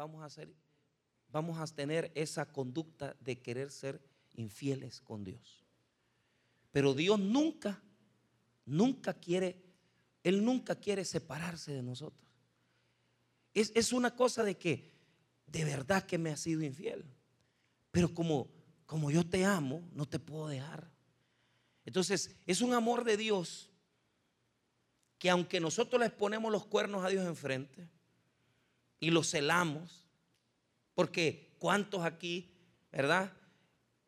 vamos a vamos a tener esa conducta de querer ser infieles con Dios. Pero Dios nunca, nunca quiere, Él nunca quiere separarse de nosotros. Es, es una cosa de que de verdad que me ha sido infiel. Pero como, como yo te amo, no te puedo dejar. Entonces, es un amor de Dios que aunque nosotros les ponemos los cuernos a Dios enfrente y los celamos, porque cuántos aquí, ¿verdad?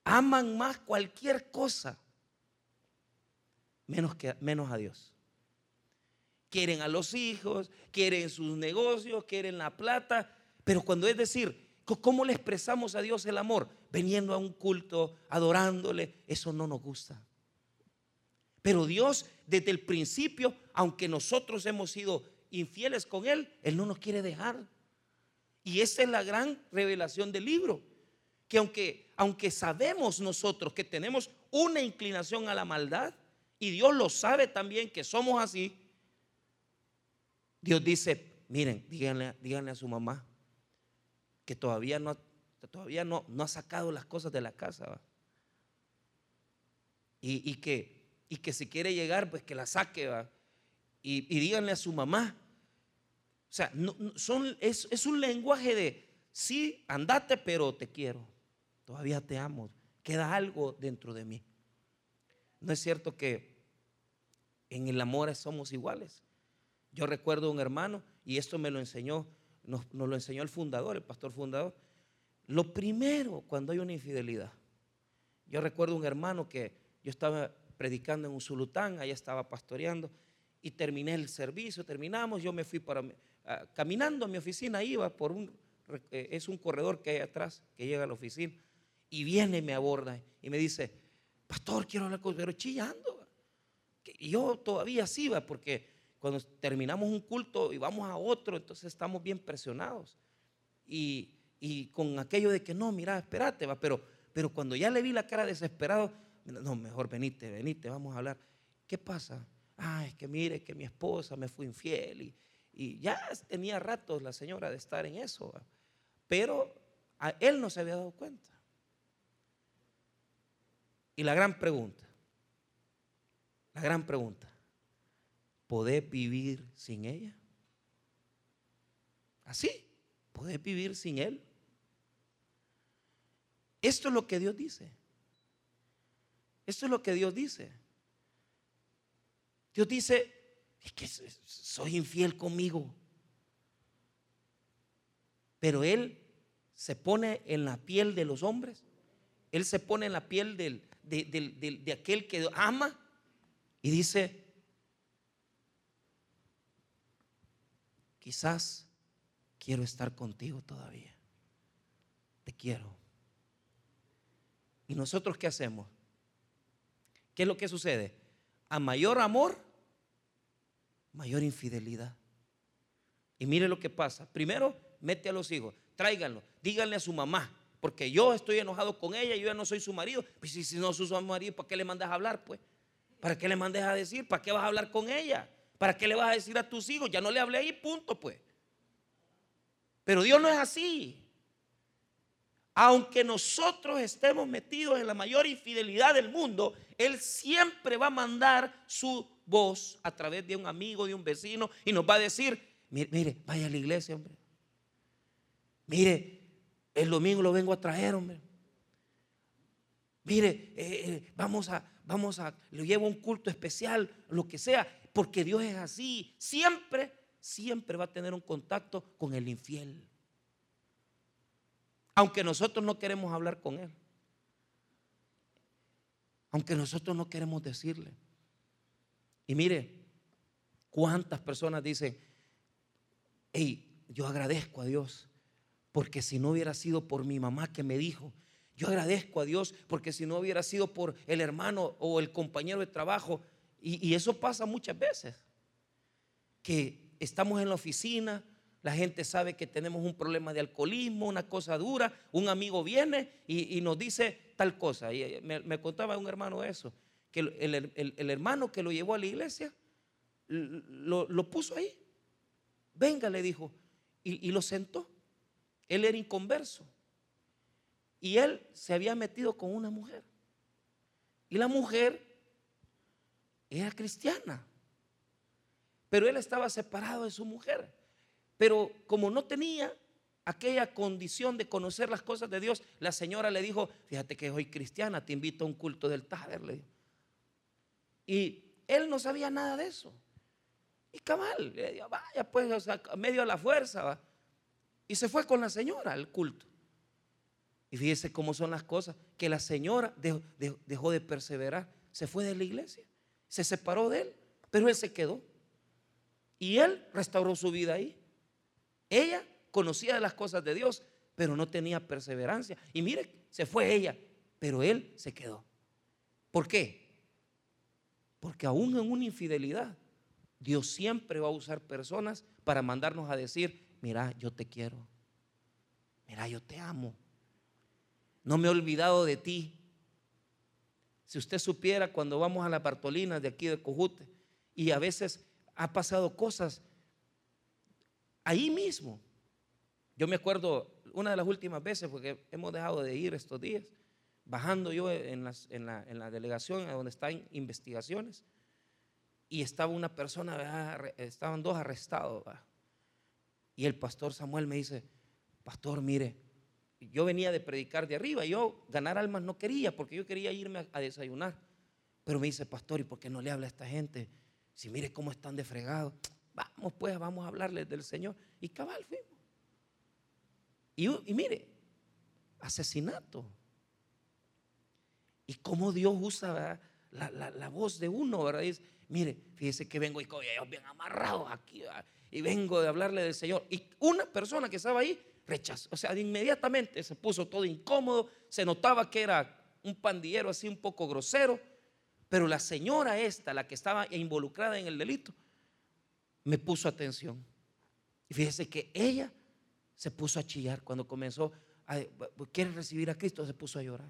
Aman más cualquier cosa menos, que, menos a Dios. Quieren a los hijos, quieren sus negocios, quieren la plata, pero cuando es decir, ¿cómo le expresamos a Dios el amor? Veniendo a un culto, adorándole, eso no nos gusta. Pero Dios desde el principio, aunque nosotros hemos sido infieles con Él, Él no nos quiere dejar. Y esa es la gran revelación del libro. Que aunque, aunque sabemos nosotros que tenemos una inclinación a la maldad, y Dios lo sabe también que somos así, Dios dice, miren, díganle, díganle a su mamá que todavía no, todavía no, no ha sacado las cosas de la casa. Y, y que y que si quiere llegar, pues que la saque, ¿va? Y, díganle a su mamá. O sea, son, es, es un lenguaje de, sí, andate, pero te quiero, todavía te amo, queda algo dentro de mí. No es cierto que en el amor somos iguales. Yo recuerdo un hermano, y esto me lo enseñó, nos, nos, lo enseñó el fundador, el pastor fundador. Lo primero cuando hay una infidelidad, yo recuerdo un hermano que yo estaba predicando en un sulután, allá estaba pastoreando y terminé el servicio, terminamos, yo me fui para, ah, caminando a mi oficina, iba por un, eh, es un corredor que hay atrás, que llega a la oficina, y viene y me aborda y me dice, pastor, quiero hablar con pero chillando. Y yo todavía sí va, porque cuando terminamos un culto y vamos a otro, entonces estamos bien presionados. Y, y con aquello de que no, mira, espérate, va, pero, pero cuando ya le vi la cara desesperado, no, mejor venite, venite, vamos a hablar. ¿Qué pasa? Ah, es que mire que mi esposa me fue infiel y, y ya tenía ratos la señora de estar en eso. Pero a él no se había dado cuenta. Y la gran pregunta, la gran pregunta, ¿podés vivir sin ella? Así, ¿podés vivir sin él? Esto es lo que Dios dice. Esto es lo que Dios dice. Dios dice, es que soy infiel conmigo. Pero Él se pone en la piel de los hombres. Él se pone en la piel del, de, aquel que ama y dice, quizás quiero estar contigo todavía. Te quiero. ¿Y nosotros qué hacemos? ¿Qué es lo que sucede? A mayor amor, mayor infidelidad. Y mire lo que pasa. Primero, mete a los hijos, tráiganlo, díganle a su mamá, porque yo estoy enojado con ella, yo ya no soy su marido. Pues si, si no soy su marido, ¿para qué le mandas a hablar? Pues, ¿para qué le mandas a decir? ¿Para qué vas a hablar con ella? ¿Para qué le vas a decir a tus hijos? Ya no le hablé ahí, punto, pues. Pero Dios no es así. Aunque nosotros estemos metidos en la mayor infidelidad del mundo, Él siempre va a mandar su voz a través de un amigo, de un vecino, y nos va a decir, mire, vaya a la iglesia, hombre. Mire, el domingo lo vengo a traer, hombre. Mire, eh, eh, vamos a, vamos a, lo llevo un culto especial, lo que sea, porque Dios es así. Siempre, siempre va a tener un contacto con el infiel aunque nosotros no queremos hablar con Él. Aunque nosotros no queremos decirle. Y mire, cuántas personas dicen, hey, yo agradezco a Dios, porque si no hubiera sido por mi mamá que me dijo, yo agradezco a Dios, porque si no hubiera sido por el hermano o el compañero de trabajo, y, eso pasa muchas veces, que estamos en la oficina, la gente sabe que tenemos un problema de alcoholismo, una cosa dura. Un amigo viene y, nos dice tal cosa. Y eh, me, contaba un hermano eso, que el, hermano que lo llevó a la iglesia lo, puso ahí. Venga, le dijo, y, lo sentó. él era inconverso. Y él se había metido con una mujer. Y la mujer era cristiana. Pero él estaba separado de su mujer. Pero como no tenía aquella condición de conocer las cosas de Dios, la señora le dijo, fíjate que soy cristiana, te invito a un culto del Taber. Y él no sabía nada de eso. Y cabal, vaya pues, medio a la fuerza. ¿va? Y se fue con la señora al culto. Y fíjese cómo son las cosas, que la señora dejó, de perseverar, se fue de la iglesia, se separó de él, pero él se quedó. Y él restauró su vida ahí. Ella conocía las cosas de Dios, pero no tenía perseverancia. Y mire, se fue ella, pero él se quedó. ¿Por qué? Porque aún en una infidelidad, Dios siempre va a usar personas para mandarnos a decir, mira, yo te quiero. Mira, yo te amo. No me he olvidado de ti. Si usted supiera cuando vamos a la Bartolina de aquí de Cojute y a veces ha pasado cosas ahí mismo. Yo me acuerdo una de las últimas veces, porque hemos dejado de ir estos días, bajando yo en, la, delegación donde están investigaciones, y estaba una persona, estaban dos arrestados. Y el pastor Samuel me dice, pastor, mire, yo venía de predicar de arriba, yo ganar almas no quería, porque yo quería irme a, desayunar. Pero me dice, pastor, ¿y por qué no le habla a esta gente? Si mire cómo están de fregado. Vamos pues, vamos a hablarles del Señor. Y cabal fuimos. Y, mire, asesinato. Y cómo Dios usa la, voz de uno, ¿verdad? Dice, mire, fíjese que vengo y bien amarrado aquí, y vengo de hablarle del Señor. Y una persona que estaba ahí rechazó, o sea, inmediatamente se puso todo incómodo, se notaba que era un pandillero así un poco grosero, pero la señora esta, la que estaba involucrada en el delito, me puso atención. Y fíjese que ella se puso a chillar cuando comenzó, a, quiere recibir a Cristo, se puso a llorar.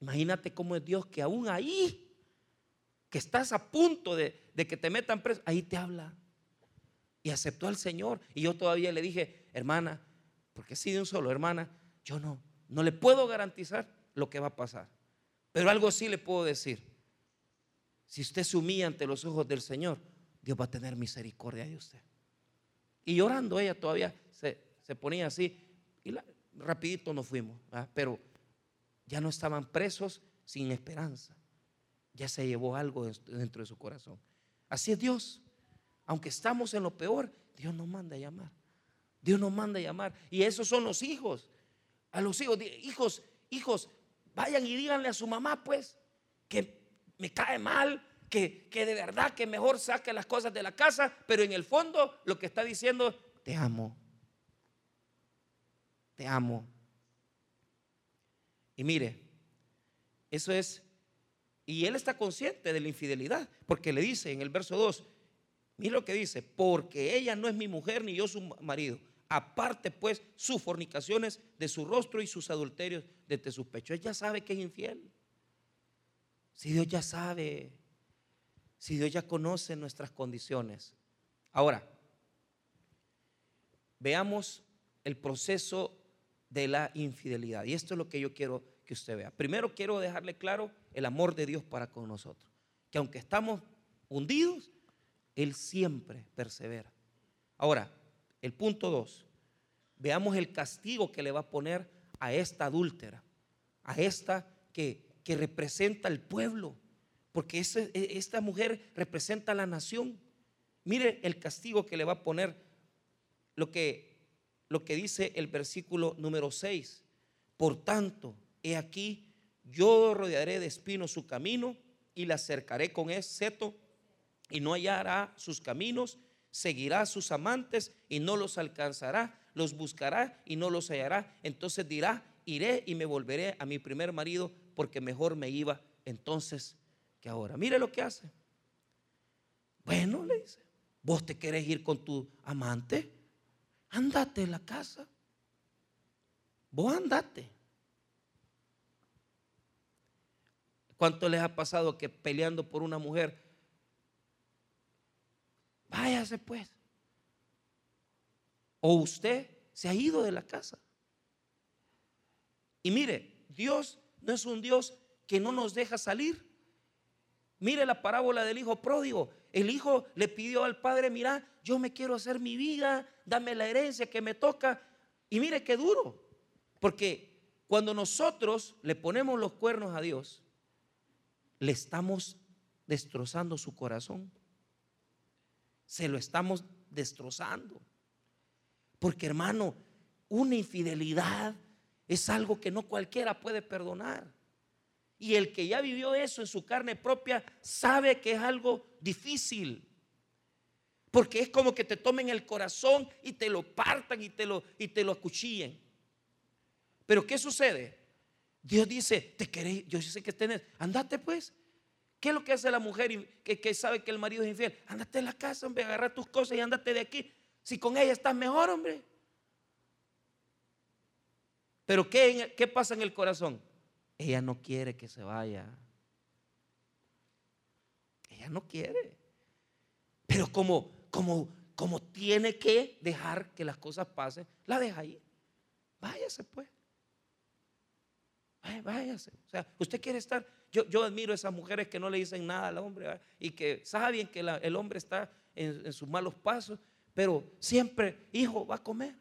Imagínate cómo es Dios que aún ahí, que estás a punto de, que te metan preso, ahí te habla y aceptó al Señor. Y yo todavía le dije, hermana, porque si de un solo, hermana, yo no, no le puedo garantizar lo que va a pasar. Pero algo sí le puedo decir. Si usted se humilla ante los ojos del Señor, Dios va a tener misericordia de usted. Y llorando ella todavía se, ponía así. Y rapidito nos fuimos. Pero ya no estaban presos sin esperanza. Ya se llevó algo dentro de su corazón. Así es Dios aunque estamos en lo peor, Dios nos manda a llamar. Dios nos manda a llamar. Y esos son los hijos. A los hijos, hijos, hijos, vayan y díganle a su mamá, pues, que me cae mal, que, que de verdad que mejor saque las cosas de la casa, pero en el fondo lo que está diciendo, te amo. Te amo. Y mire, eso es, y él está consciente de la infidelidad, porque le dice en el verso 2, Mira lo que dice, porque ella no es mi mujer ni yo su marido. Aparte pues sus fornicaciones de su rostro y sus adulterios desde sus pechos. Ella sabe que es infiel. Si Dios ya sabe, si Dios ya conoce nuestras condiciones. Ahora, veamos el proceso de la infidelidad. Y esto es lo que yo quiero que usted vea. Primero quiero dejarle claro el amor de Dios para con nosotros. Que aunque estamos hundidos, él siempre persevera. Ahora, el punto dos, veamos el castigo que le va a poner a esta adúltera, a esta que, que representa al pueblo, porque e, esta mujer representa a la nación. Mire el castigo que le va a poner, lo que, lo que dice el versículo número 6. Por tanto, he aquí, yo rodearé de espinos su camino y la cercaré con seto y no hallará sus caminos, seguirá sus amantes y no los alcanzará, los buscará y no los hallará. Entonces dirá, iré y me volveré a mi primer marido porque mejor me iba entonces que ahora. Mire lo que hace. Bueno, le dice, vos te querés ir con tu amante, andate en la casa. Vos andate. ¿Cuánto les ha pasado que peleando por una mujer váyase pues. O usted se ha ido de la casa. Y mire, Dios no es un Dios que no nos deja salir. Mire la parábola del hijo pródigo. El hijo le pidió al padre, mira, yo me quiero hacer mi vida, dame la herencia que me toca. Y mire qué duro. Porque cuando nosotros le ponemos los cuernos a Dios, le estamos destrozando su corazón. Se lo estamos destrozando. Porque hermano, una infidelidad es algo que no cualquiera puede perdonar. Y el que ya vivió eso en su carne propia sabe que es algo difícil. Porque es como que te tomen el corazón y te lo partan y te lo, y te lo acuchillen. Pero ¿qué sucede? Dios dice, te queréis, yo sé que tenés, andate pues. ¿Qué es lo que hace la mujer que, sabe que el marido es infiel? Andate en la casa, hombre, agarra tus cosas y andate de aquí. Si con ella estás mejor, hombre. Pero ¿qué, ¿qué pasa en el corazón? Ella no quiere que se vaya. Ella no quiere. Pero como, como tiene que dejar que las cosas pasen, la deja ahí. Váyase pues. Váyase. O sea, usted quiere estar. Yo, yo admiro a esas mujeres que no le dicen nada al hombre y que saben que el hombre está en, sus malos pasos, pero siempre, hijo, va a comer.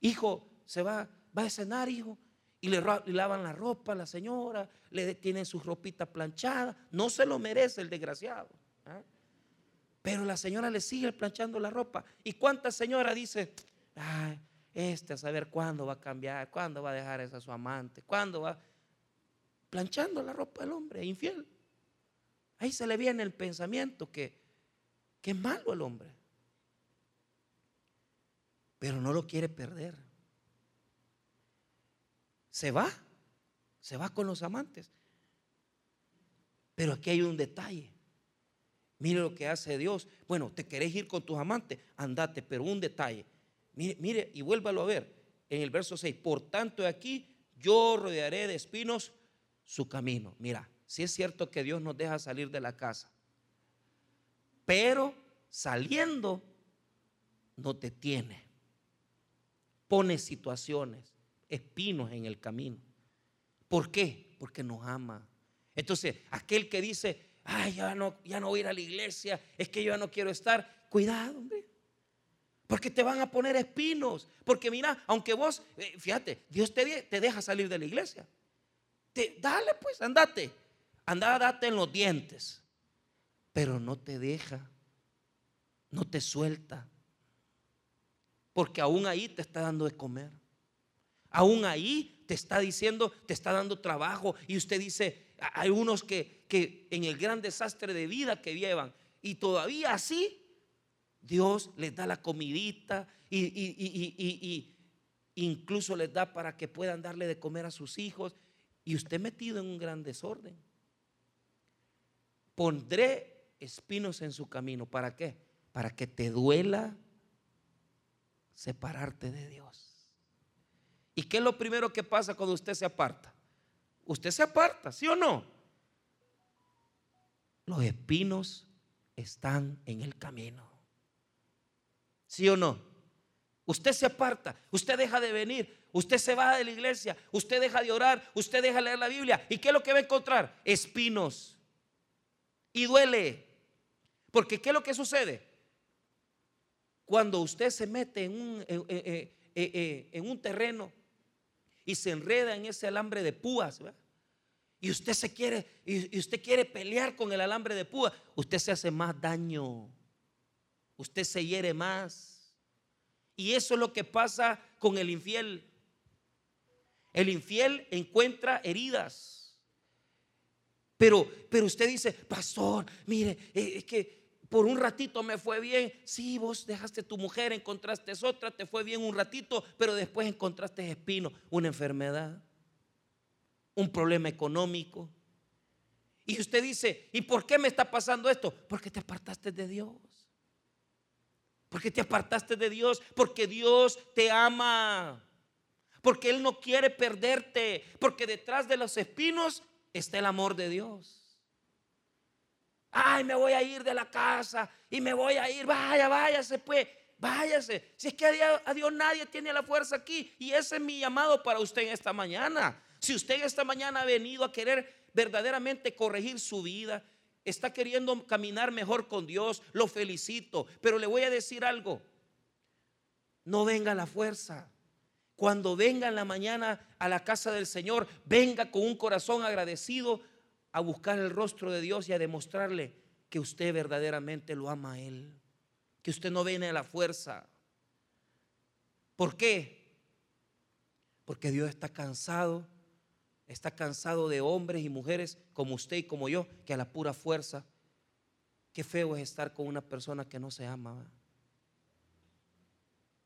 Hijo, se va, va a cenar, hijo y le, lavan la ropa a la señora, le tienen sus ropitas planchadas. No se lo merece el desgraciado. ¿ah? Pero la señora le sigue planchando la ropa. ¿Y cuántas señoras dice, ay, este a saber cuándo va a cambiar, cuándo va a dejar esa su amante, cuándo va planchando la ropa del hombre, infiel? Ahí se le viene el pensamiento que, que es malo el hombre. Pero no lo quiere perder se va, se va con los amantes. Pero aquí hay un detalle. Mire lo que hace Dios. Bueno, te querés ir con tus amantes, andate, pero un detalle. Mire, mire y vuélvalo a ver en el verso 6. Por tanto, aquí yo rodearé de espinos su camino. Mira, si es cierto que Dios nos deja salir de la casa, pero saliendo no te tiene. Pone situaciones, espinos en el camino. ¿Por qué? Porque nos ama. Entonces, aquel que dice, ay, ya no, ya no voy a ir a la iglesia, es que yo ya no quiero estar, cuidado, hombre. Porque te van a poner espinos. Porque mira, aunque vos, eh, fíjate, Dios te, te, deja salir de la iglesia. Te, dale pues, andate. Anda, date en los dientes. Pero no te deja. No te suelta. Porque aún ahí te está dando de comer. Aún ahí te está diciendo, te está dando trabajo. Y usted dice, hay unos que, que en el gran desastre de vida que llevan, y todavía así, Dios les da la comidita y, y, incluso les da para que puedan darle de comer a sus hijos. Y usted metido en un gran desorden. Pondré espinos en su camino. ¿Para qué? Para que te duela separarte de Dios. ¿Y qué es lo primero que pasa cuando usted se aparta? Usted se aparta, ¿sí o no? Los espinos están en el camino. ¿Sí o no? Usted se aparta, usted deja de venir, usted se va de la iglesia, usted deja de orar, usted deja de leer la Biblia. ¿Y qué es lo que va a encontrar? Espinos. Y duele. Porque ¿qué es lo que sucede? Cuando usted se mete en un, en un terreno y se enreda en ese alambre de púas, Y usted se quiere, y usted quiere pelear con el alambre de púas, usted se hace más daño. Usted se hiere más. Y eso es lo que pasa con el infiel. El infiel encuentra heridas. Pero, pero usted dice, pastor, mire, eh, es que por un ratito me fue bien. Sí, vos dejaste tu mujer, encontraste otra, te fue bien un ratito, pero después encontraste espino, una enfermedad, un problema económico. Y usted dice, ¿y por qué me está pasando esto? Porque te apartaste de Dios. Porque te apartaste de Dios, porque Dios te ama. Porque Él no quiere perderte, porque detrás de los espinos está el amor de Dios. Ay, me voy a ir de la casa y me voy a ir. Vaya, váyase pues. váyase. Si es que a Dios, nadie tiene la fuerza aquí. Y ese es mi llamado para usted en esta mañana. Si usted esta mañana ha venido a querer verdaderamente corregir su vida, está queriendo caminar mejor con Dios, lo felicito. Pero le voy a decir algo. No venga la fuerza. Cuando venga en la mañana a la casa del Señor, venga con un corazón agradecido a buscar el rostro de Dios y a demostrarle que usted verdaderamente lo ama a Él. Que usted no viene a la fuerza. ¿Por qué? Porque Dios está cansado. Está cansado de hombres y mujeres como usted y como yo, que a la pura fuerza. Qué feo es estar con una persona que no se ama.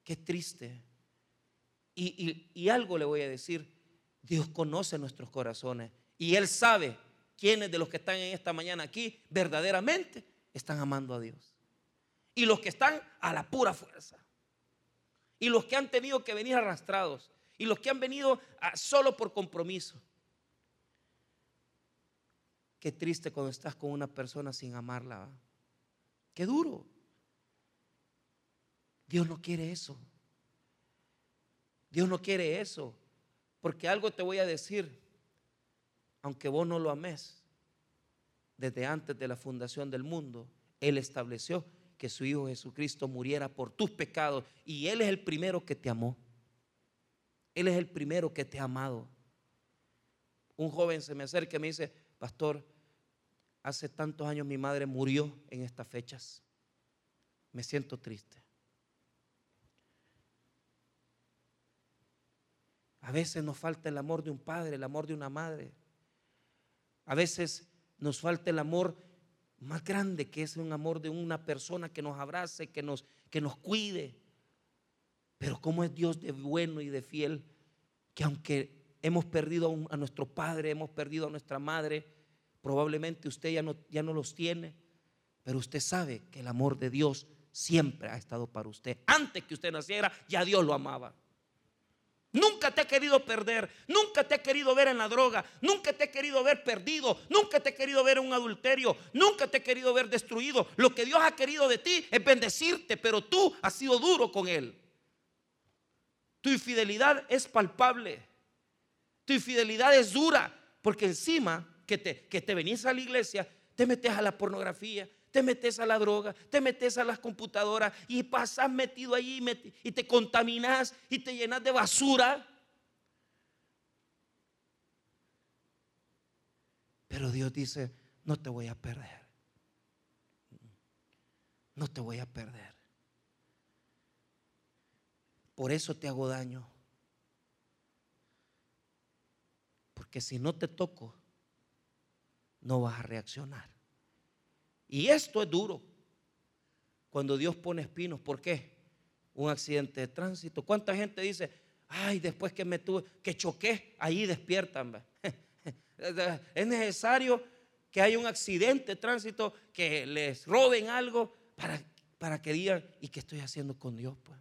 Qué triste. Y, algo le voy a decir, Dios conoce nuestros corazones y Él sabe quiénes de los que están en esta mañana aquí verdaderamente están amando a Dios. Y los que están a la pura fuerza. Y los que han tenido que venir arrastrados. Y los que han venido solo por compromiso. Qué triste cuando estás con una persona sin amarla. Qué duro. Dios no quiere eso. Dios no quiere eso. Porque algo te voy a decir, aunque vos no lo ames, desde antes de la fundación del mundo, Él estableció que su Hijo Jesucristo muriera por tus pecados y Él es el primero que te amó. Él es el primero que te ha amado. Un joven se me acerca y me dice, pastor, hace tantos años mi madre murió en estas fechas. Me siento triste. A veces nos falta el amor de un padre, el amor de una madre. A veces nos falta el amor más grande, que es un amor de una persona que nos abrace, que nos, que nos cuide. Pero cómo es Dios de bueno y de fiel, que aunque hemos perdido a nuestro padre, hemos perdido a nuestra madre, probablemente usted ya no, ya no los tiene, pero usted sabe que el amor de Dios siempre ha estado para usted. Antes que usted naciera, ya Dios lo amaba. Nunca te he querido perder, nunca te he querido ver en la droga, nunca te he querido ver perdido, nunca te he querido ver en un adulterio, nunca te he querido ver destruido. Lo que Dios ha querido de ti es bendecirte, pero tú has sido duro con Él. Tu infidelidad es palpable, tu infidelidad es dura, porque encima que te, que te venís a la iglesia, te metes a la pornografía, te metes a la droga, te metes a las computadoras y pasas metido allí y te contaminas y te llenas de basura. Pero Dios dice, no te voy a perder. No te voy a perder. Por eso te hago daño. Porque si no te toco, no vas a reaccionar. Y esto es duro. Cuando Dios pone espinos, ¿por qué? Un accidente de tránsito. ¿Cuánta gente dice, ay, después que me tuve, que choqué, ahí despiertan? es necesario que haya un accidente de tránsito, que les roben algo para, para que digan, ¿y qué estoy haciendo con Dios? Pues?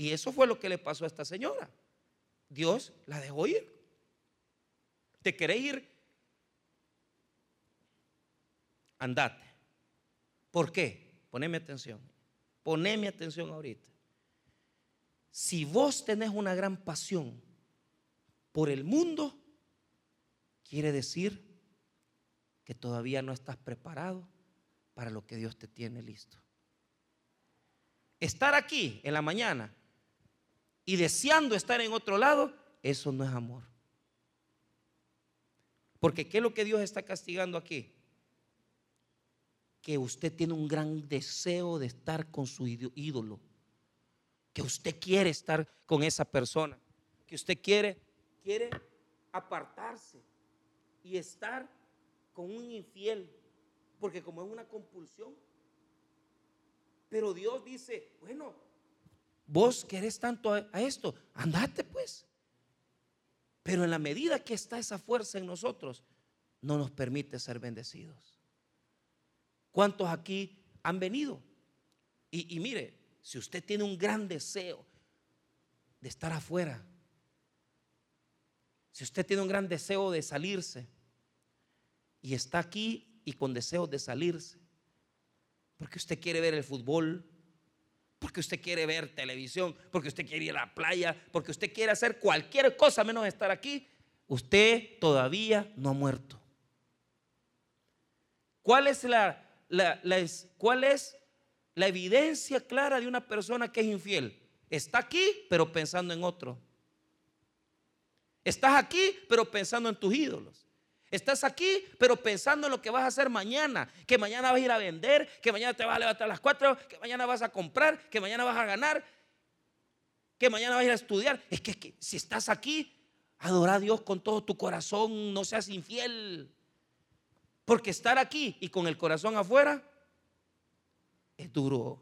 Y eso fue lo que le pasó a esta señora. Dios la dejó ir. ¿Te querés ir andate. ¿Por qué? Poneme atención. Poneme atención ahorita. Si vos tenés una gran pasión por el mundo, quiere decir que todavía no estás preparado para lo que Dios te tiene listo. Estar aquí en la mañana y deseando estar en otro lado, eso no es amor. Porque ¿qué es lo que Dios está castigando aquí? que usted tiene un gran deseo de estar con su ídolo, que usted quiere estar con esa persona, que usted quiere, quiere apartarse y estar con un infiel, porque como es una compulsión. Pero Dios dice, bueno, vos querés tanto a, esto, andate pues. Pero en la medida que está esa fuerza en nosotros, no nos permite ser bendecidos. ¿Cuántos aquí han venido? Y, mire, si usted tiene un gran deseo de estar afuera, si usted tiene un gran deseo de salirse y está aquí y con deseo de salirse, porque usted quiere ver el fútbol, Porque usted quiere ver televisión, porque usted quiere ir a la playa, porque usted quiere hacer cualquier cosa menos estar aquí. Usted todavía no ha muerto. ¿Cuál es la, cuál es la evidencia clara de una persona que es infiel? Está aquí, pero pensando en otro. Estás aquí, pero pensando en tus ídolos. Estás aquí, pero pensando en lo que vas a hacer mañana. Que mañana vas a ir a vender, que mañana te vas a levantar a las 4, que mañana vas a comprar, que mañana vas a ganar, que mañana vas a ir a estudiar. Es que, si estás aquí, adora a Dios con todo tu corazón, no seas infiel. Porque estar aquí y con el corazón afuera es duro.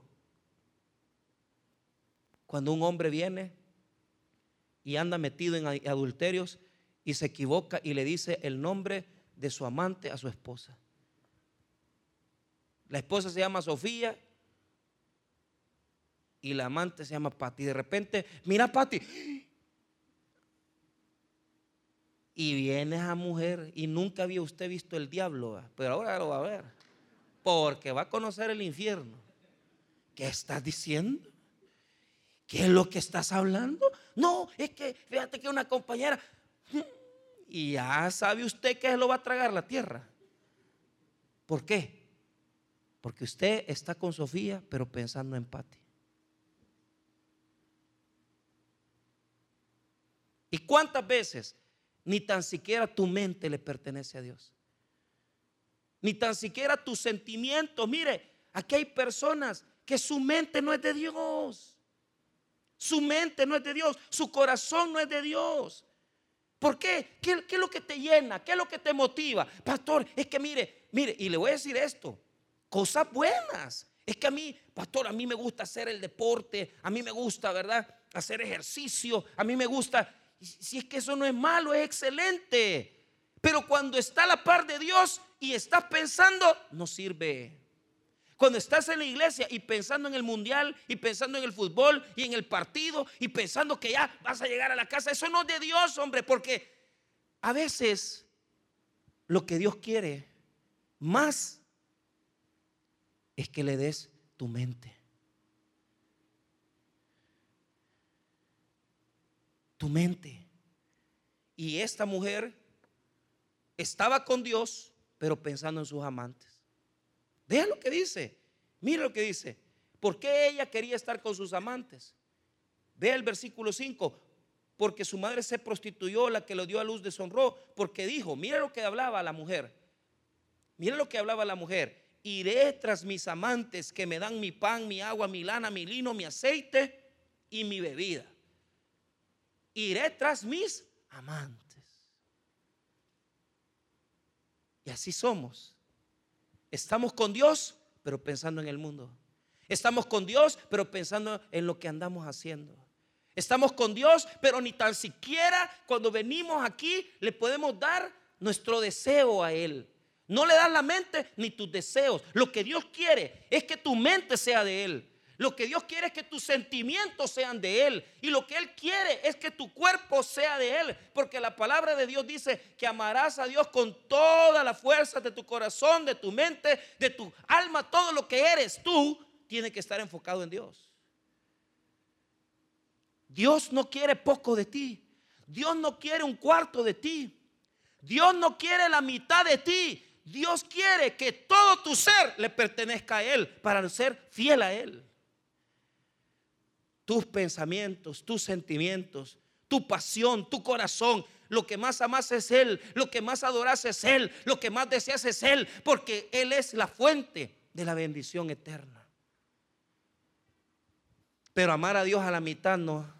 Cuando un hombre viene y anda metido en adulterios, y se equivoca y le dice el nombre de su amante a su esposa. La esposa se llama Sofía y la amante se llama Patti. De repente, mira Patti. Y viene esa mujer y nunca había usted visto el diablo, pero ahora lo va a ver. Porque va a conocer el infierno. ¿Qué estás diciendo? ¿Qué es lo que estás hablando? No, es que fíjate que una compañera, y ya sabe usted que lo va a tragar la tierra. ¿Por qué? Porque usted está con Sofía, pero pensando en Pati. ¿Y cuántas veces ni tan siquiera tu mente le pertenece a Dios? Ni tan siquiera tus sentimientos. Mire, aquí hay personas que su mente no es de Dios. Su mente no es de Dios. Su corazón no es de Dios. ¿Por qué? qué? es lo que te llena? ¿Qué es lo que te motiva? Pastor, es que mire, mire, y le voy a decir esto, cosas buenas. Es que a mí, pastor, a mí me gusta hacer el deporte, a mí me gusta, ¿verdad? Hacer ejercicio, a mí me gusta. Si es que eso no es malo, es excelente. Pero cuando está a la par de Dios y estás pensando, no sirve. Cuando estás en la iglesia y pensando en el mundial y pensando en el fútbol y en el partido y pensando que ya vas a llegar a la casa, eso no es de Dios, hombre, porque a veces lo que Dios quiere más es que le des tu mente. Tu mente. Y esta mujer estaba con Dios, pero pensando en sus amantes. Vea lo que dice. Mire lo que dice. ¿Por qué ella quería estar con sus amantes? Vea el versículo 5. Porque su madre se prostituyó, la que lo dio a luz deshonró. Porque dijo, mire lo que hablaba la mujer. Mire lo que hablaba la mujer. Iré tras mis amantes que me dan mi pan, mi agua, mi lana, mi lino, mi aceite y mi bebida. Iré tras mis amantes. Y así somos. Estamos con Dios, pero pensando en el mundo. Estamos con Dios, pero pensando en lo que andamos haciendo. Estamos con Dios, pero ni tan siquiera cuando venimos aquí le podemos dar nuestro deseo a Él. No le das la mente ni tus deseos. Lo que Dios quiere es que tu mente sea de Él. Lo que Dios quiere es que tus sentimientos sean de Él. Y lo que Él quiere es que tu cuerpo sea de Él. Porque la palabra de Dios dice que amarás a Dios con toda la fuerza de tu corazón, de tu mente, de tu alma. Todo lo que eres tú tiene que estar enfocado en Dios. Dios no quiere poco de ti. Dios no quiere un cuarto de ti. Dios no quiere la mitad de ti. Dios quiere que todo tu ser le pertenezca a Él para ser fiel a Él tus pensamientos, tus sentimientos, tu pasión, tu corazón. Lo que más amas es Él, lo que más adoras es Él, lo que más deseas es Él, porque Él es la fuente de la bendición eterna. Pero amar a Dios a la mitad no.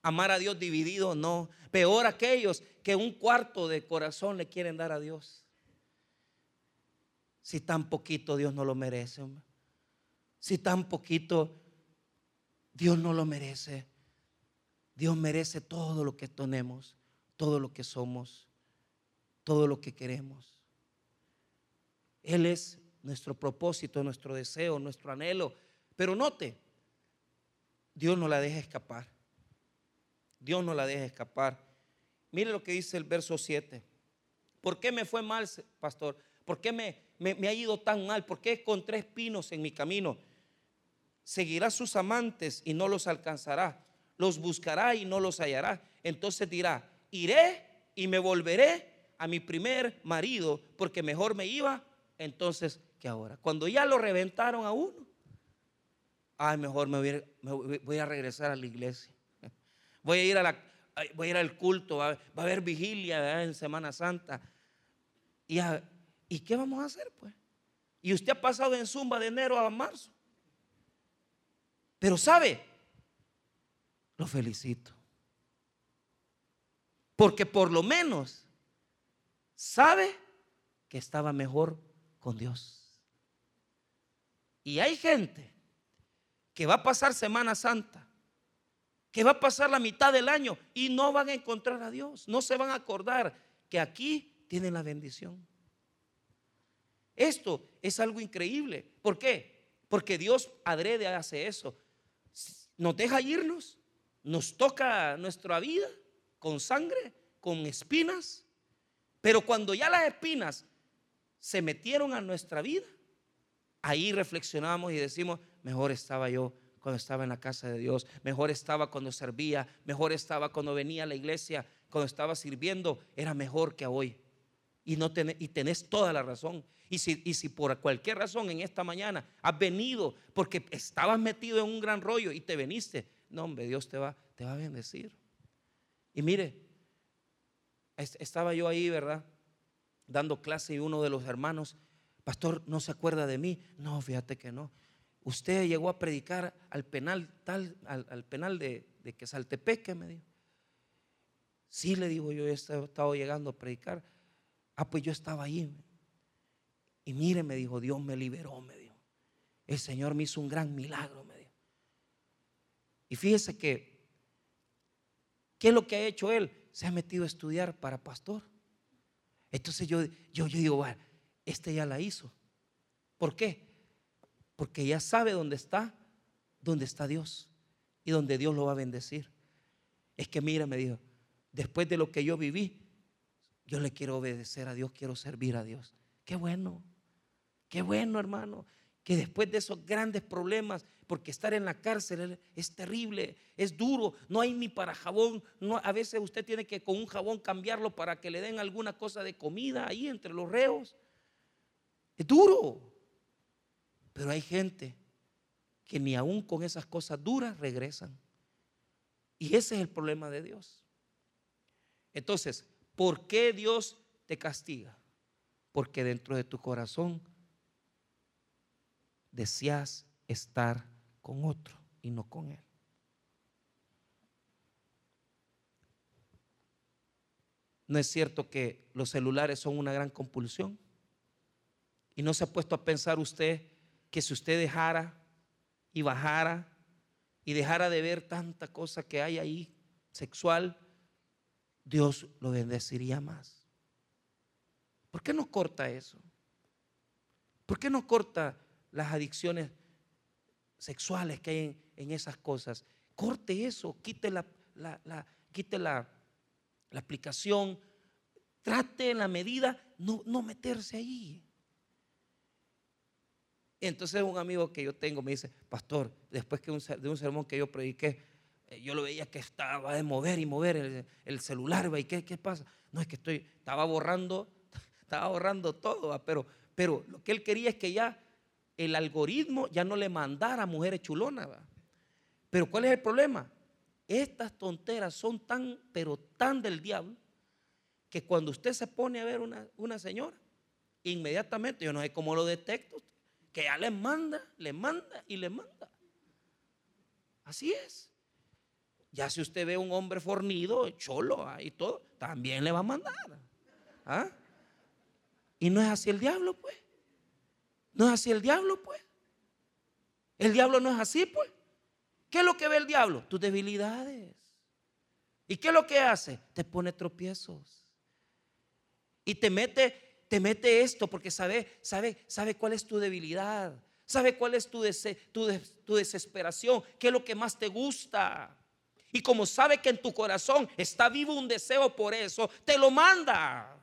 Amar a Dios dividido no. Peor aquellos que un cuarto de corazón le quieren dar a Dios. Si tan poquito Dios no lo merece. Si tan poquito Dios no lo merece. Dios merece todo lo que tenemos, todo lo que somos, todo lo que queremos. Él es nuestro propósito, nuestro deseo, nuestro anhelo. Pero note, Dios no la deja escapar. Dios no la deja escapar. Mire lo que dice el verso 7. ¿Por qué me fue mal, pastor? ¿Por qué me, ha ido tan mal? ¿Por qué con tres pinos en mi camino? Seguirá sus amantes y no los alcanzará, los buscará y no los hallará. Entonces dirá, iré y me volveré a mi primer marido porque mejor me iba entonces que ahora. Cuando ya lo reventaron a uno, ay, mejor me voy, a, regresar a la iglesia. Voy a ir a la, voy a ir al culto, va, a haber vigilia en Semana Santa. Y, ¿Y qué vamos a hacer pues? Y usted ha pasado en zumba de enero a marzo. Pero sabe, lo felicito. Porque por lo menos sabe que estaba mejor con Dios. Y hay gente que va a pasar Semana Santa, que va a pasar la mitad del año y no van a encontrar a Dios. No se van a acordar que aquí tienen la bendición. Esto es algo increíble. ¿Por qué? Porque Dios adrede hace eso. Nos deja irnos, nos toca nuestra vida con sangre, con espinas, pero cuando ya las espinas se metieron a nuestra vida, ahí reflexionamos y decimos, mejor estaba yo cuando estaba en la casa de Dios, mejor estaba cuando servía, mejor estaba cuando venía a la iglesia, cuando estaba sirviendo, era mejor que hoy. Y, no tenés, y tenés toda la razón. Y si, y si por cualquier razón en esta mañana has venido porque estabas metido en un gran rollo y te veniste, no, hombre, Dios te va, te va a bendecir. Y mire, estaba yo ahí, ¿verdad? Dando clase y uno de los hermanos, pastor, ¿no se acuerda de mí? No, fíjate que no. Usted llegó a predicar al penal tal, al, penal de, de que Saltepeque, me dijo. Sí, le digo yo, he estado llegando a predicar. Ah, pues yo estaba ahí. Y mire, me dijo, Dios me liberó, me dijo. El Señor me hizo un gran milagro, me dijo. Y fíjese que, ¿qué es lo que ha hecho él? Se ha metido a estudiar para pastor. Entonces yo, yo, yo digo, bueno, este ya la hizo. ¿Por qué? Porque ya sabe dónde está, dónde está Dios y dónde Dios lo va a bendecir. Es que mira, me dijo, después de lo que yo viví, yo le quiero obedecer a Dios, quiero servir a Dios. Qué bueno, qué bueno hermano, que después de esos grandes problemas, porque estar en la cárcel es terrible, es duro, no hay ni para jabón, a veces usted tiene que con un jabón cambiarlo para que le den alguna cosa de comida ahí entre los reos. Es duro, pero hay gente que ni aún con esas cosas duras regresan. Y ese es el problema de Dios. Entonces, ¿Por qué Dios te castiga? Porque dentro de tu corazón deseas estar con otro y no con Él. ¿No es cierto que los celulares son una gran compulsión? ¿Y no se ha puesto a pensar usted que si usted dejara y bajara y dejara de ver tanta cosa que hay ahí sexual, Dios lo bendeciría más. ¿Por qué no corta eso? ¿Por qué no corta las adicciones sexuales que hay en, esas cosas? Corte eso, quite la, quite la, aplicación, trate en la medida no, no meterse ahí. Entonces un amigo que yo tengo me dice, pastor, después que de un sermón que yo prediqué, yo lo veía que estaba de mover y mover el, celular, ¿y qué, qué pasa? No, es que estoy, estaba borrando, estaba borrando todo, pero, pero lo que él quería es que ya el algoritmo ya no le mandara a mujeres chulonas. Pero ¿cuál es el problema? Estas tonteras son tan, pero tan del diablo, que cuando usted se pone a ver una, una señora, inmediatamente, yo no sé cómo lo detecto, que ya le manda, le manda y le manda. Así es. Ya si usted ve un hombre fornido, cholo y todo, también le va a mandar. ¿Ah? Y no es así el diablo, pues. No es así el diablo, pues. El diablo no es así, pues. ¿Qué es lo que ve el diablo? Tus debilidades. ¿Y qué es lo que hace? Te pone tropiezos. Y te mete, te mete esto porque sabe, sabe, sabe cuál es tu debilidad. Sabe cuál es tu, tu desesperación. ¿Qué es lo que más te gusta? Y como sabe que en tu corazón está vivo un deseo por eso, te lo manda.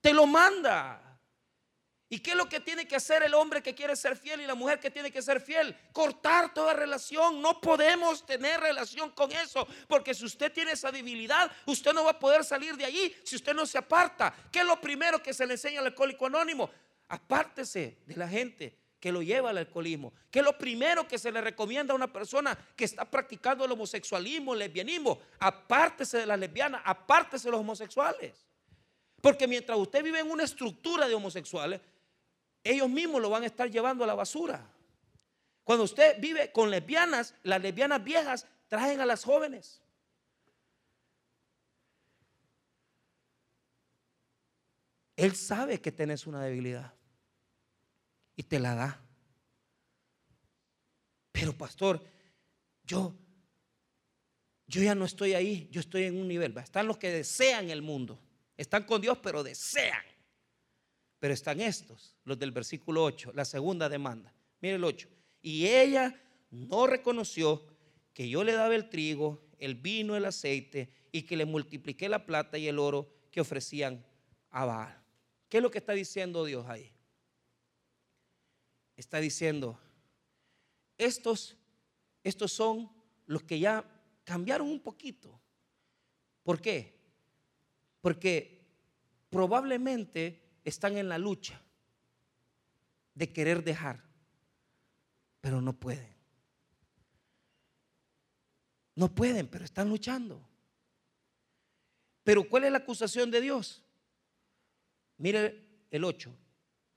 Te lo manda. ¿Y qué es lo que tiene que hacer el hombre que quiere ser fiel y la mujer que tiene que ser fiel? Cortar toda relación. No podemos tener relación con eso. Porque si usted tiene esa debilidad, usted no va a poder salir de allí si usted no se aparta. ¿Qué es lo primero que se le enseña al alcohólico anónimo? Apártese de la gente que lo lleva al alcoholismo. ¿Qué es lo primero que se le recomienda a una persona que está practicando el homosexualismo, el lesbianismo? Apártese de las lesbianas, apártese de los homosexuales. Porque mientras usted vive en una estructura de homosexuales, ellos mismos lo van a estar llevando a la basura. Cuando usted vive con lesbianas, las lesbianas viejas traen a las jóvenes. Él sabe que tenés una debilidad y te la da. Pero pastor, yo yo ya no estoy ahí, yo estoy en un nivel. Están los que desean el mundo. Están con Dios, pero desean. Pero están estos, los del versículo 8, la segunda demanda. Mire el 8. Y ella no reconoció que yo le daba el trigo, el vino, el aceite y que le multipliqué la plata y el oro que ofrecían a Baal. ¿Qué es lo que está diciendo Dios ahí? Está diciendo, estos, estos son los que ya cambiaron un poquito. ¿Por qué? Porque probablemente están en la lucha de querer dejar, pero no pueden. No pueden, pero están luchando. Pero ¿cuál es la acusación de Dios? Mire el 8.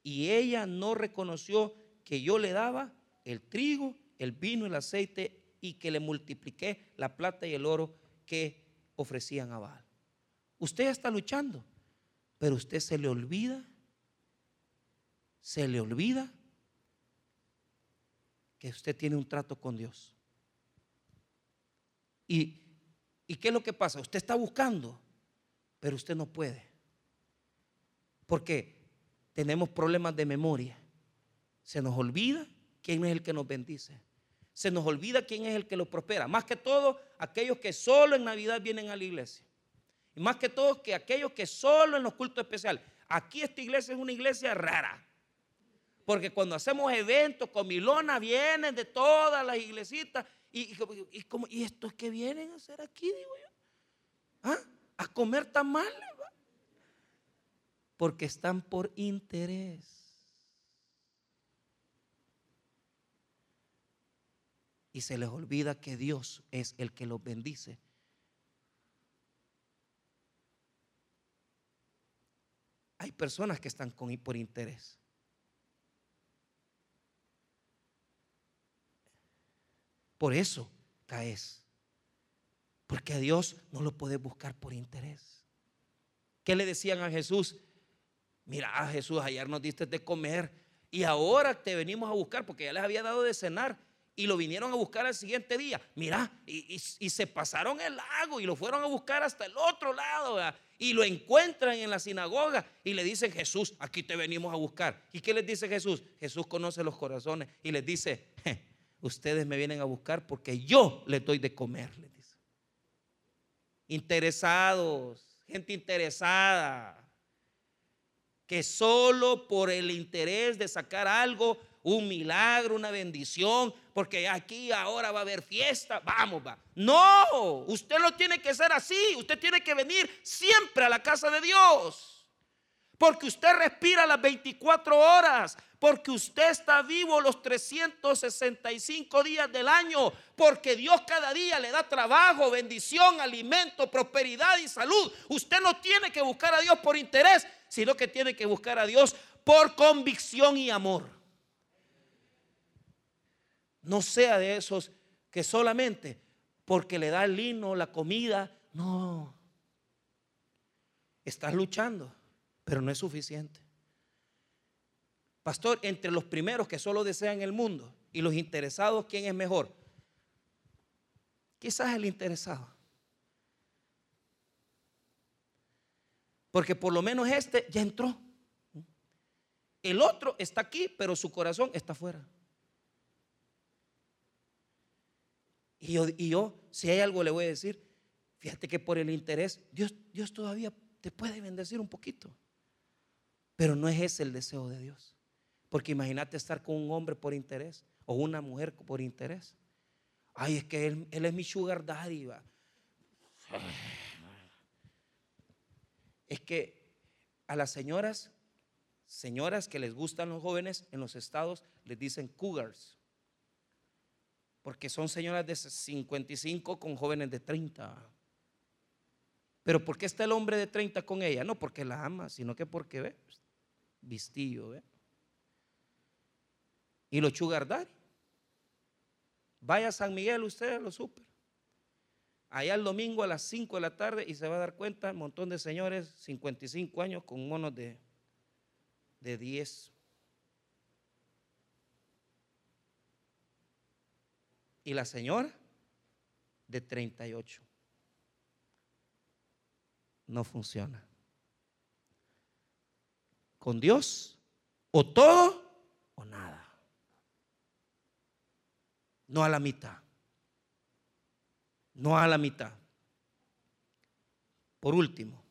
Y ella no reconoció que yo le daba el trigo, el vino, el aceite y que le multipliqué la plata y el oro que ofrecían a Baal. Usted está luchando, pero usted se le olvida, se le olvida que usted tiene un trato con Dios. ¿Y, ¿Y qué es lo que pasa? Usted está buscando, pero usted no puede. Porque tenemos problemas de memoria. Se nos olvida quién es el que nos bendice. Se nos olvida quién es el que lo prospera. Más que todo, aquellos que solo en Navidad vienen a la iglesia. Y más que todo que aquellos que solo en los cultos especiales. Aquí esta iglesia es una iglesia rara. Porque cuando hacemos eventos, con milona vienen de todas las iglesitas. Y, y, ¿y estos que vienen a hacer aquí, digo? ¿Ah? A comer tamales. Porque están por interés. Y se les olvida que Dios es el que los bendice Hay personas que están con, por interés. Por eso caes. Porque a Dios no lo puedes buscar por interés. ¿Qué le decían a Jesús? Mira, Jesús, ayer nos diste de comer y ahora te venimos a buscar porque ya les había dado de cenar y lo vinieron a buscar al siguiente día. Mira, y, se pasaron el lago y lo fueron a buscar hasta el otro lado. Y lo encuentran en la sinagoga y le dicen, Jesús, aquí te venimos a buscar. ¿Y qué les dice Jesús? Jesús conoce los corazones y les dice, ustedes me vienen a buscar porque yo les doy de comer, les dice. Interesados, gente interesada, que solo por el interés de sacar algo un milagro, una bendición, porque aquí ahora va a haber fiesta, vamos, va. No, usted no tiene que ser así, usted tiene que venir siempre a la casa de Dios. Porque usted respira las 24 horas, porque usted está vivo los 365 días del año, porque Dios cada día le da trabajo, bendición, alimento, prosperidad y salud. Usted no tiene que buscar a Dios por interés, sino que tiene que buscar a Dios por convicción y amor. No sea de esos que solamente porque le da el lino, la comida, no. Estás luchando, pero no es suficiente. Pastor, entre los primeros que solo desean el mundo y los interesados, ¿quién es mejor? Quizás el interesado. Porque por lo menos este ya entró. El otro está aquí, pero su corazón está afuera. Y yo, si hay algo le voy a decir, fíjate que por el interés, Dios, Dios todavía te puede bendecir un poquito. Pero no es ese el deseo de Dios. Porque imagínate estar con un hombre por interés o una mujer por interés. Ay, es que él, es mi sugar daddy. Es que a las señoras, señoras que les gustan los jóvenes en los estados, les dicen cougars. Porque son señoras de 55 con jóvenes de 30. Pero ¿por qué está el hombre de 30 con ella? No porque la ama, sino que porque ve, vistillo, ve. Y los sugar Vaya a San Miguel usted, lo super. Allá el domingo a las 5 de la tarde y se va a dar cuenta, un montón de señores, 55 años, con monos de, de 10. Y la señora de 38. No funciona. Con Dios, o todo o nada. No a la mitad. No a la mitad. Por último,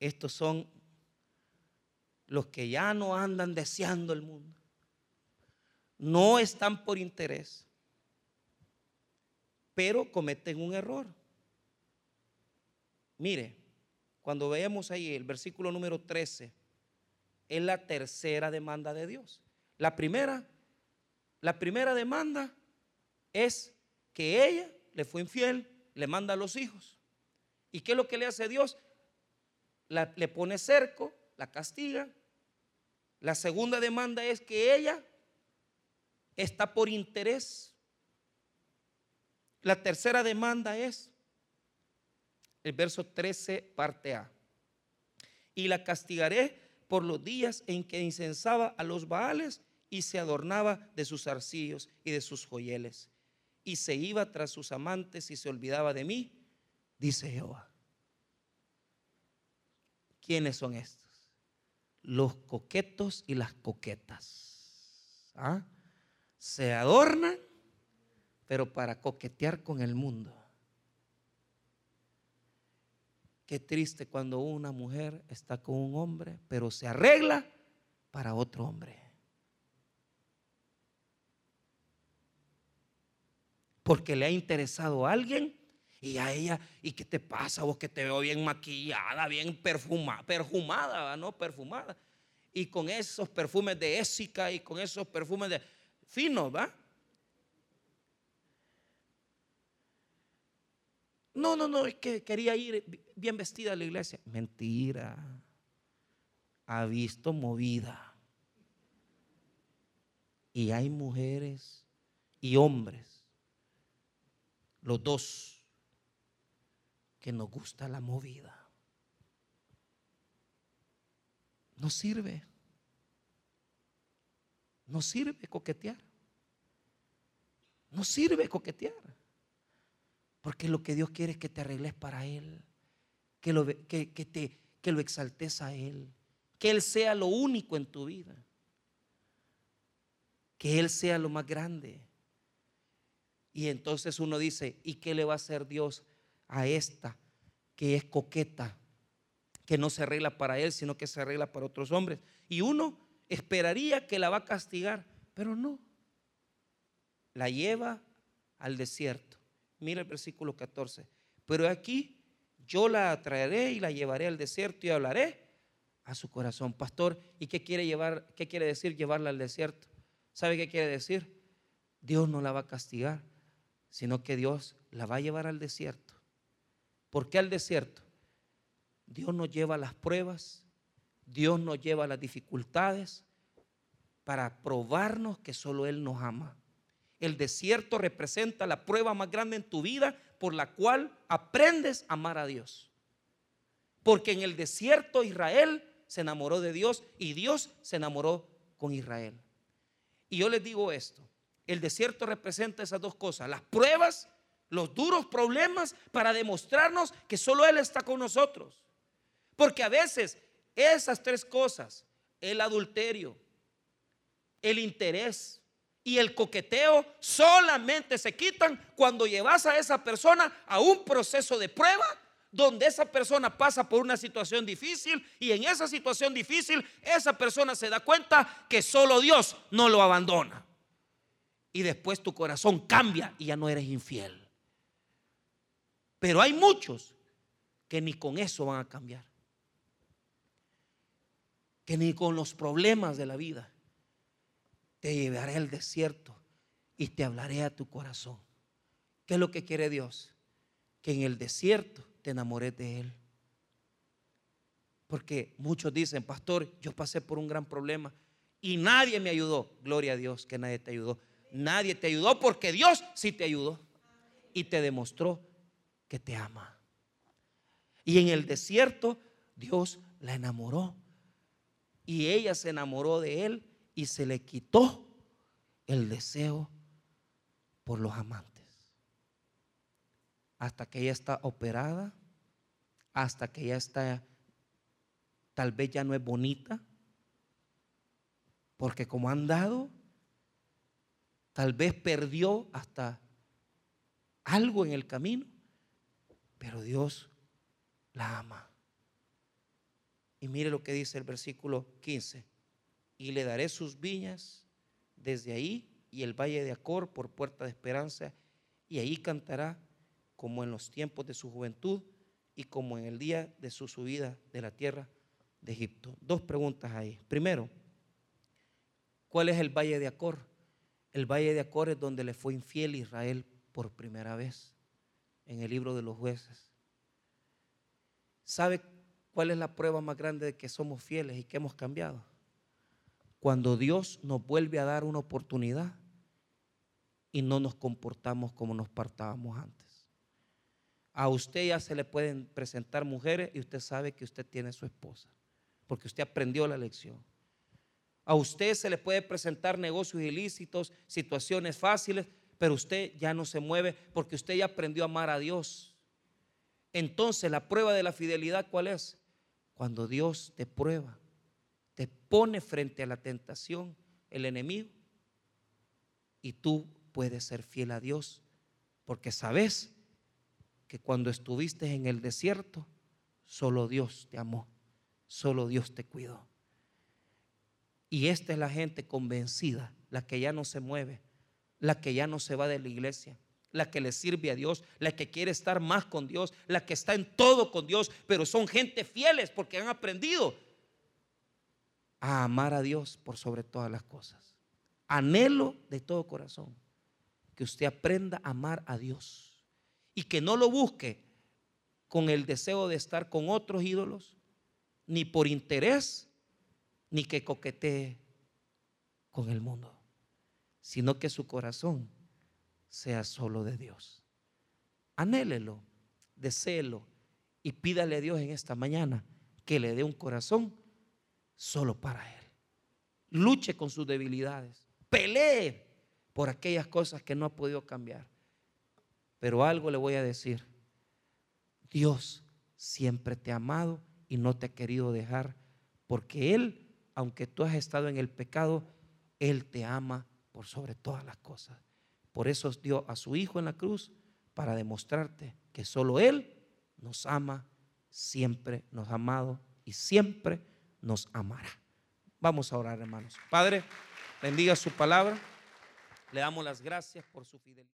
estos son los que ya no andan deseando el mundo. No están por interés, pero cometen un error. Mire, cuando veamos ahí el versículo número 13, es la tercera demanda de Dios. La primera, la primera demanda es que ella le fue infiel, le manda a los hijos. ¿Y qué es lo que le hace Dios? le pone cerco, la castiga. La segunda demanda es que ella está por interés. La tercera demanda es el verso 13, parte A. Y la castigaré por los días en que incensaba a los baales y se adornaba de sus arcillos y de sus joyeles y se iba tras sus amantes y se olvidaba de mí, dice Jehová. ¿Quiénes son estos? Los coquetos y las coquetas. ¿Ah? Se adornan, pero para coquetear con el mundo. Qué triste cuando una mujer está con un hombre, pero se arregla para otro hombre. porque le ha interesado a alguien y a ella, ¿y qué te pasa vos que te veo bien maquillada, bien perfumada, perfumada, ¿no? Perfumada. Y con esos perfumes de ésica y con esos perfumes de finos, ¿va? No, no, no, es que quería ir bien vestida a la iglesia. Mentira. Ha visto movida. Y hay mujeres y hombres los dos, que nos gusta la movida. No sirve. No sirve coquetear. No sirve coquetear. Porque lo que Dios quiere es que te arregles para Él. Que lo, que, te, que lo exaltes a Él. Que Él sea lo único en tu vida. Que Él sea lo más grande. Y entonces uno dice, ¿y qué le va a hacer Dios a esta que es coqueta, que no se arregla para él, sino que se arregla para otros hombres? Y uno esperaría que la va a castigar, pero no. La lleva al desierto. Mira el versículo 14. Pero aquí yo la atraeré y la llevaré al desierto y hablaré a su corazón. Pastor, ¿y qué quiere llevar? ¿Qué quiere decir llevarla al desierto? ¿Sabe qué quiere decir? Dios no la va a castigar sino que Dios la va a llevar al desierto. ¿Por qué al desierto? Dios nos lleva las pruebas, Dios nos lleva a las dificultades para probarnos que solo Él nos ama. El desierto representa la prueba más grande en tu vida por la cual aprendes a amar a Dios. Porque en el desierto Israel se enamoró de Dios y Dios se enamoró con Israel. Y yo les digo esto, el desierto representa esas dos cosas, las pruebas, los duros problemas para demostrarnos que solo Él está con nosotros. Porque a veces esas tres cosas, el adulterio, el interés y el coqueteo, solamente se quitan cuando llevas a esa persona a un proceso de prueba donde esa persona pasa por una situación difícil y en esa situación difícil esa persona se da cuenta que solo Dios no lo abandona. Y después tu corazón cambia y ya no eres infiel. Pero hay muchos que ni con eso van a cambiar. Que ni con los problemas de la vida. Te llevaré al desierto y te hablaré a tu corazón. ¿Qué es lo que quiere Dios? Que en el desierto te enamores de Él. Porque muchos dicen, pastor, yo pasé por un gran problema y nadie me ayudó. Gloria a Dios que nadie te ayudó. Nadie te ayudó porque Dios sí te ayudó y te demostró que te ama. Y en el desierto Dios la enamoró. Y ella se enamoró de él y se le quitó el deseo por los amantes. Hasta que ella está operada, hasta que ella está, tal vez ya no es bonita, porque como han dado, tal vez perdió hasta algo en el camino, pero Dios la ama. Y mire lo que dice el versículo 15. Y le daré sus viñas desde ahí y el valle de Acor por puerta de esperanza, y ahí cantará como en los tiempos de su juventud y como en el día de su subida de la tierra de Egipto. Dos preguntas ahí. Primero, ¿cuál es el valle de Acor? El valle de Acor es donde le fue infiel Israel por primera vez en el libro de los jueces. ¿Sabe cuál es la prueba más grande de que somos fieles y que hemos cambiado? Cuando Dios nos vuelve a dar una oportunidad y no nos comportamos como nos portábamos antes. A usted ya se le pueden presentar mujeres y usted sabe que usted tiene su esposa, porque usted aprendió la lección. A usted se le puede presentar negocios ilícitos, situaciones fáciles, pero usted ya no se mueve porque usted ya aprendió a amar a Dios. Entonces, la prueba de la fidelidad, ¿cuál es? Cuando Dios te prueba, te pone frente a la tentación, el enemigo, y tú puedes ser fiel a Dios, porque sabes que cuando estuviste en el desierto, solo Dios te amó, solo Dios te cuidó. Y esta es la gente convencida, la que ya no se mueve, la que ya no se va de la iglesia, la que le sirve a Dios, la que quiere estar más con Dios, la que está en todo con Dios, pero son gente fieles porque han aprendido a amar a Dios por sobre todas las cosas. Anhelo de todo corazón que usted aprenda a amar a Dios y que no lo busque con el deseo de estar con otros ídolos, ni por interés, ni que coquetee con el mundo, sino que su corazón sea solo de Dios. Anhélelo, deséelo y pídale a Dios en esta mañana que le dé un corazón solo para Él. Luche con sus debilidades, pelee por aquellas cosas que no ha podido cambiar. Pero algo le voy a decir. Dios siempre te ha amado y no te ha querido dejar, porque Él, aunque tú has estado en el pecado, Él te ama por sobre todas las cosas. Por eso dio a su Hijo en la cruz para demostrarte que solo Él nos ama, siempre nos ha amado y siempre nos amará. Vamos a orar, hermanos. Padre, bendiga su palabra. Le damos las gracias por su fidelidad.